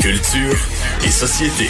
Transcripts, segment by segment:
Culture et société.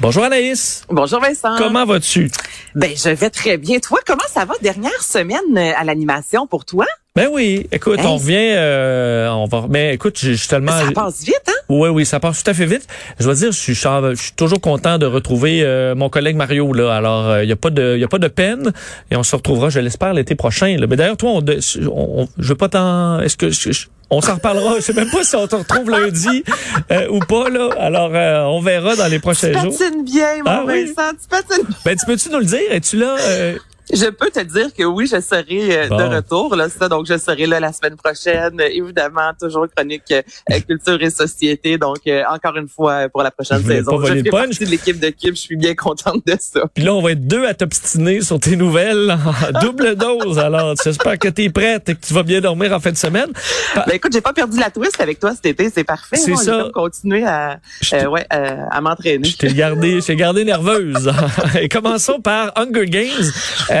Bonjour Anaïs. Bonjour Vincent. Comment vas-tu? Ben, je vais très bien. Toi, comment ça va dernière semaine euh, à l'animation pour toi? Ben oui, écoute, Hey. on revient, euh, on va. Mais écoute, je je suis tellement. Ça passe vite, hein? Oui, oui, ça passe tout à fait vite. Je dois dire, je suis, je suis toujours content de retrouver euh, mon collègue Mario là. Alors, il y a pas de, y a pas de peine, et on se retrouvera, je l'espère, l'été prochain. Là. Mais d'ailleurs, toi, on, on, on- je veux pas t'en. Est-ce que je- je- on s'en reparlera. Je sais même pas si on te retrouve lundi euh, ou pas là. Alors, euh, on verra dans les prochains Tu jours. patines bien, mon Ah oui? Vincent. Tu patines Ben, tu peux-tu nous le dire? Es-tu là euh, Je peux te dire que oui, je serai euh, Bon. de retour. Là, ça, donc, je serai là la semaine prochaine. Euh, Évidemment, toujours chronique euh, culture et société. Donc, euh, encore une fois, euh, pour la prochaine Je saison, pas je fais punch. partie de l'équipe de Kim. Je suis bien contente de ça. Puis là, on va être deux à t'obstiner sur tes nouvelles double dose. Alors, j'espère que tu es prête et que tu vas bien dormir en fin de semaine. Ben, écoute, j'ai pas perdu la twist avec toi cet été. C'est parfait. C'est hein. ça. Continuer à, euh, ouais, euh, à m'entraîner. Je t'ai gardé, je t'ai gardé nerveuse. Et commençons par Hunger Games.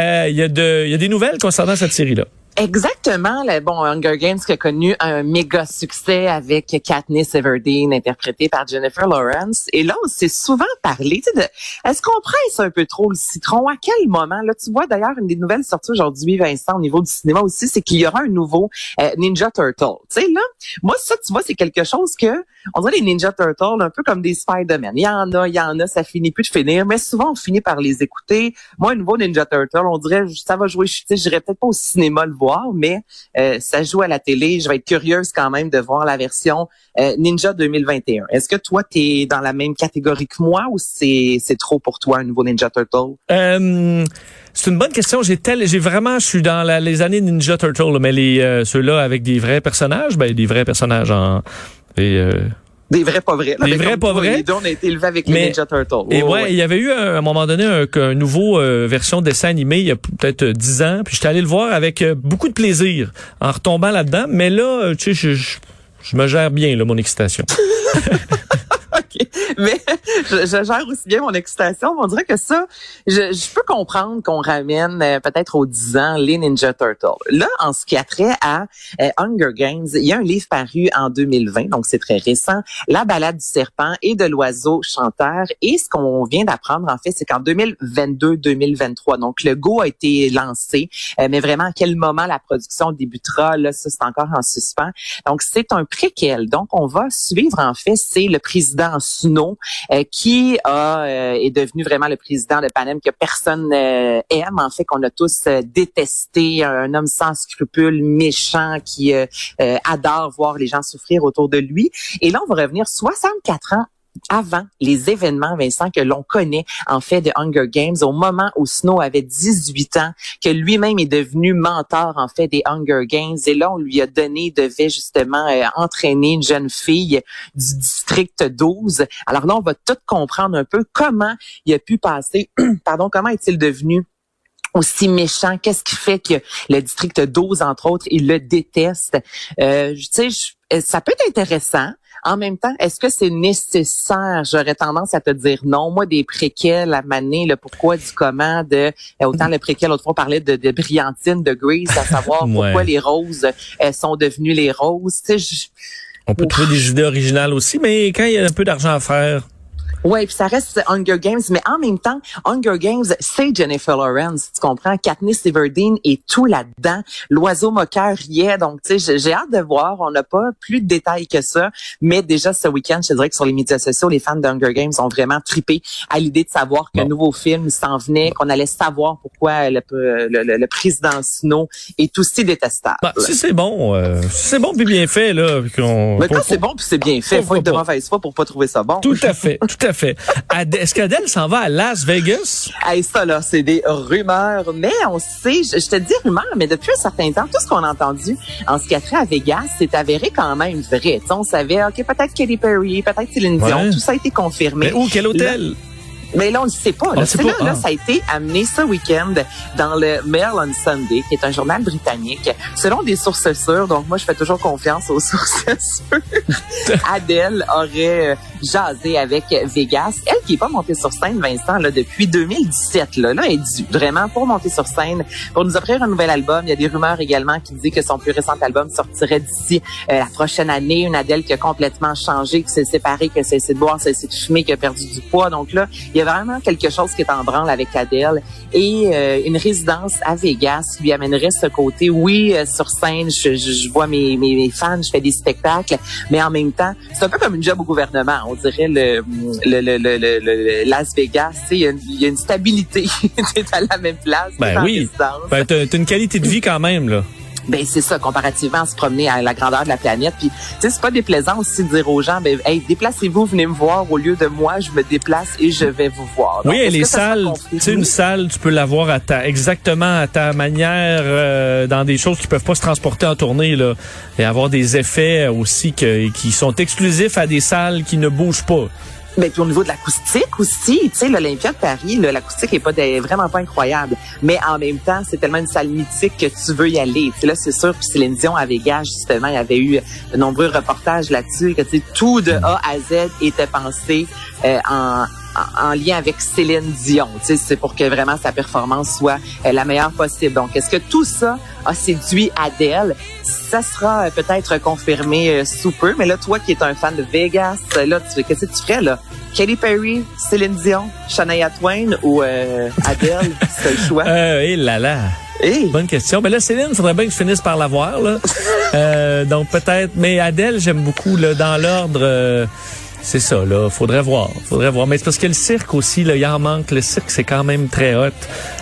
Euh, Il y a y a des nouvelles concernant cette série-là. Exactement. Bon, Hunger Games qui a connu un méga succès avec Katniss Everdeen interprétée par Jennifer Lawrence. Et là, on s'est souvent parlé de est-ce qu'on presse un peu trop le citron? À quel moment? Là, tu vois d'ailleurs une des nouvelles sorties aujourd'hui, Vincent, au niveau du cinéma aussi, c'est qu'il y aura un nouveau euh, Ninja Turtle. Tu sais, là, moi, ça, tu vois, c'est quelque chose que on dirait les Ninja Turtles un peu comme des Spider-Man. Il y en a, il y en a, ça finit plus de finir, mais souvent on finit par les écouter. Moi, un nouveau Ninja Turtle, on dirait ça va jouer, je j'irai peut-être pas au cinéma le voir, mais euh, ça joue à la télé. Je vais être curieuse quand même de voir la version euh, Ninja 2021. Est-ce que toi, tu es dans la même catégorie que moi ou c'est c'est trop pour toi un nouveau Ninja Turtle? Euh, c'est une bonne question. J'ai tel, j'ai vraiment, je suis dans la- les années Ninja Turtle, mais les euh, ceux-là avec des vrais personnages, ben des vrais personnages en et, euh, Des vrais pas vrais. là. Des vrais pas vrais? On a été élevés avec Mais- les Ninja Turtles. Et Ouais, ouais, il y avait eu un- à un moment donné un, un nouveau euh, version de dessin animé il y a peut-être euh, 10 ans, puis j'étais allé le voir avec euh, beaucoup de plaisir en retombant là-dedans, mais là, tu sais, je, je, je me gère bien là mon excitation. Mais je, je gère aussi bien mon excitation. On dirait que ça, je, je peux comprendre qu'on ramène euh, peut-être aux 10 ans les Ninja Turtles. Là, en ce qui a trait à euh, Hunger Games, il y a un livre paru en 2020, donc c'est très récent, La balade du serpent et de l'oiseau chanteur. Et ce qu'on vient d'apprendre, en fait, c'est qu'en 2022-2023, donc le go a été lancé, euh, mais vraiment à quel moment la production débutera, là, ça c'est encore en suspens. Donc, c'est un préquel. Donc, on va suivre, en fait, c'est le président Euh, qui a, euh, est devenu vraiment le président de Panem que personne euh, aime, en fait, qu'on a tous détesté, un homme sans scrupules, méchant, qui adore voir les gens souffrir autour de lui. Et là, on va revenir 64 ans avant les événements, Vincent, que l'on connaît en fait de Hunger Games, au moment où Snow avait 18 ans, que lui-même est devenu mentor en fait des Hunger Games, et là on lui a donné, devait justement euh, entraîner une jeune fille du district 12. Alors là on va tout comprendre un peu comment il a pu passer, pardon, comment est-il devenu aussi méchant, qu'est-ce qui fait que le district 12, entre autres, il le déteste? Euh, tu sais, je- ça peut être intéressant. En même temps, est-ce que c'est nécessaire? J'aurais tendance à te dire non. Moi, des préquels à maner, le pourquoi du comment, de euh, autant le préquel, l'autre fois, on parlait de, de brillantine, de Grease, à savoir Ouais. pourquoi les roses euh, sont devenues les roses. Tu sais, je- On peut trouver des idées originales aussi, mais quand il y a un peu d'argent à faire, Ouais, puis ça reste Hunger Games, mais en même temps, Hunger Games, c'est Jennifer Lawrence, tu comprends? Katniss Everdeen est tout là-dedans. L'oiseau moqueur y est, donc tu sais, j'ai- hâte de voir. On n'a pas plus de détails que ça, mais déjà ce week-end, je te dirais que sur les médias sociaux, les fans d'Hunger Games ont vraiment trippé à l'idée de savoir qu'un Bon. nouveau film s'en venait, qu'on allait savoir pourquoi le, le, le- le président Snow est aussi détestable. bah, si c'est bon, euh, si c'est bon puis bien fait là, qu'on. mais quand c'est bon puis c'est bien fait, faut être de mauvaise foi pour pas trouver ça bon. Tout à fait, tout à fait. Est-ce qu'Adèle s'en va à Las Vegas? Hey, ça, là, c'est des rumeurs. Mais on sait, je, je te dis rumeurs, mais depuis un certain temps, tout ce qu'on a entendu en ce qui a trait à Vegas, c'est avéré quand même vrai. On savait, OK, peut-être Katy Perry, peut-être Céline Dion. Ouais. Tout ça a été confirmé. Mais où, quel hôtel? Mais là, on ne le sait pas. Là, sait là, là, ah. ça a été amené ce week-end dans le Mail on Sunday, qui est un journal britannique. Selon des sources sûres, donc moi, je fais toujours confiance aux sources sûres, Adèle aurait euh, jaser avec Vegas. Elle qui est pas montée sur scène, Vincent, là, depuis 2017. Là, là elle due vraiment pour monter sur scène, pour nous offrir un nouvel album. Il y a des rumeurs également qui disent que son plus récent album sortirait d'ici euh, la prochaine année. Une Adèle qui a complètement changé, qui s'est séparée, qui a cessé de boire, qui a cessé de fumer, qui a perdu du poids. Donc là, il y a vraiment quelque chose qui est en branle avec Adèle. Et euh, une résidence à Vegas lui amènerait ce côté, oui, euh, sur scène, je, je, vois mes, mes, mes, fans, je fais des spectacles, mais en même temps, c'est un peu comme une job au gouvernement. On dirait le, le, le, le, le Las Vegas, il y, a une, il y a une stabilité. tu à la même place. Ben oui. Ben, t'as une qualité de vie quand même, là. Ben c'est ça comparativement à se promener à la grandeur de la planète. Puis tu sais c'est pas déplaisant aussi de dire aux gens ben hey déplacez-vous venez me voir au lieu de moi je me déplace et je vais vous voir. oui et les salles tu sais une salle tu peux l'avoir à ta exactement à ta manière euh, dans des choses qui peuvent pas se transporter en tournée là et avoir des effets aussi que, qui sont exclusifs à des salles qui ne bougent pas. Mais puis au niveau de l'acoustique aussi, tu sais, l'Olympia de Paris, l'acoustique est pas vraiment pas incroyable. Mais en même temps, c'est tellement une salle mythique que tu veux y aller. sais là, c'est sûr. Puis Céline Dion à Vegas, justement, il y avait eu de nombreux reportages là-dessus. Que tout de A à Z était pensé euh, en en, lien avec Céline Dion. C'est pour que vraiment sa performance soit euh, la meilleure possible. Donc, est-ce que tout ça a séduit Adèle? Ça sera euh, peut-être confirmé euh, sous peu. Mais là, toi qui es un fan de Vegas, là, qu'est-ce que tu ferais là? Katy Perry, Céline Dion, Shania Twain ou Adèle? C'est le choix? Euh, et là là. Bonne question. Mais là, Céline, il faudrait bien que je finisse par l'avoir. Là. donc peut-être. Mais Adèle, j'aime beaucoup. Là, dans l'ordre, c'est ça, là. Faudrait voir. Faudrait voir. Mais c'est parce que le cirque aussi, là, il en manque. Le cirque, c'est quand même très hot.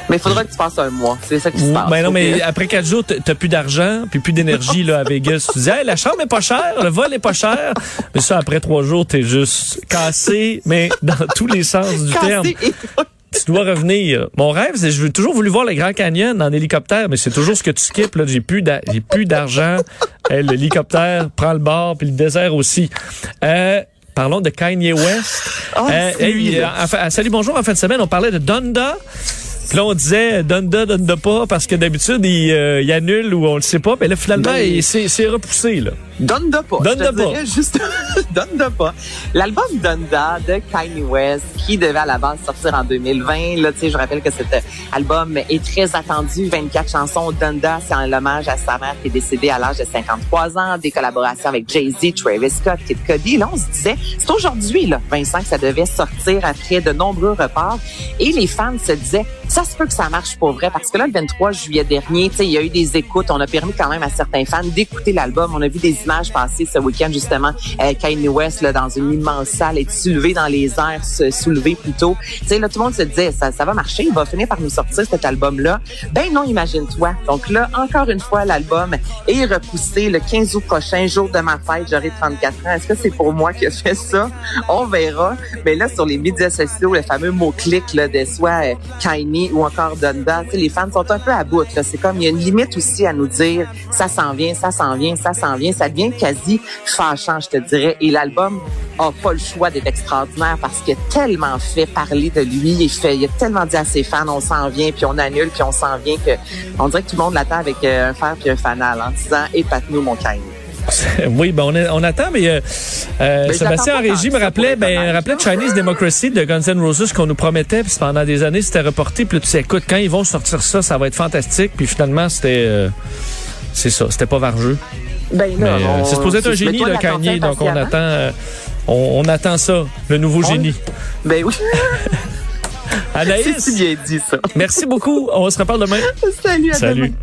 Mais il faudra que tu passes un mois. C'est ça qui se passe. Ben non, mais après quatre jours, t'as plus d'argent, puis plus d'énergie, là, à Vegas. Tu dis, hey, la chambre est pas chère, le vol est pas cher. Mais ça, après trois jours, t'es juste cassé, mais dans tous les sens du terme tu dois revenir. Mon rêve, c'est je veux toujours voulu voir le Grand Canyon en hélicoptère, mais c'est toujours ce que tu skips. Là, j'ai plus j'ai plus d'argent. L'hélicoptère prend le bord, puis le désert aussi. Euh, Parlons de Kanye West. Oh, euh, euh, salut, bonjour. En fin de semaine, on parlait de Donda. Puis là, on disait Donda, Donda pas, parce que d'habitude, il, euh, il, annule ou on le sait pas. Mais là, finalement, il s'est repoussé. Là. Donda pas. Donda pas. Juste Donda pas. L'album Donda de Kanye West, qui devait à la base sortir en 2020. Là, tu sais, je rappelle que cet album est très attendu. 24 chansons. Donda, c'est un hommage à sa mère qui est décédée à l'âge de 53 ans. Des collaborations avec Jay-Z, Travis Scott, Kid Cody. Là, on se disait, c'est aujourd'hui, là, Vincent, que ça devait sortir après de nombreux reports. Et les fans se disaient, ça se peut que ça marche pour vrai parce que là, le 23 juillet dernier, il y a eu des écoutes. On a permis quand même à certains fans d'écouter l'album. On a vu des images passer ce week-end justement. Euh, Kanye West là, dans une immense salle est soulevé dans les airs, se soulever plutôt. Sais là, tout le monde se disait ça, ça va marcher, il va finir par nous sortir cet album-là. Ben non, imagine-toi. Donc là, encore une fois, l'album est repoussé le 15 août prochain, jour de ma fête. J'aurai 34 ans. Est-ce que c'est pour moi qui a fait ça? On verra. Mais là, sur les médias sociaux, le fameux mot-clic de soit euh, Kanye ou encore les fans sont un peu à bout. C'est comme il y a une limite aussi à nous dire ça s'en vient, ça s'en vient, ça s'en vient. Ça devient quasi fâchant, je te dirais. Et l'album a pas le choix d'être extraordinaire parce qu'il a tellement fait parler de lui. Il, fait, il a tellement dit à ses fans on s'en vient, puis on annule, puis on s'en vient que on dirait que tout le monde l'attend avec euh, un fer puis un fanal en disant épate-nous mon Kanye. Oui, ben on, on, attend, mais euh, euh Sébastien en régie me rappelait, ben, rappelait Chinese Democracy de Guns N' Roses qu'on nous promettait, puis pendant des années c'était reporté, puis tu sais, écoute, quand ils vont sortir ça, ça va être fantastique, puis finalement c'était, euh, c'est ça, c'était pas vargeux. Ben non, euh, c'est supposé être un génie, le Kanye, donc on attend, on, on, attend ça, le nouveau génie. Ben oui. Anaïs, bien dit ça. merci beaucoup. On se reparle demain. Salut, à Salut. Demain.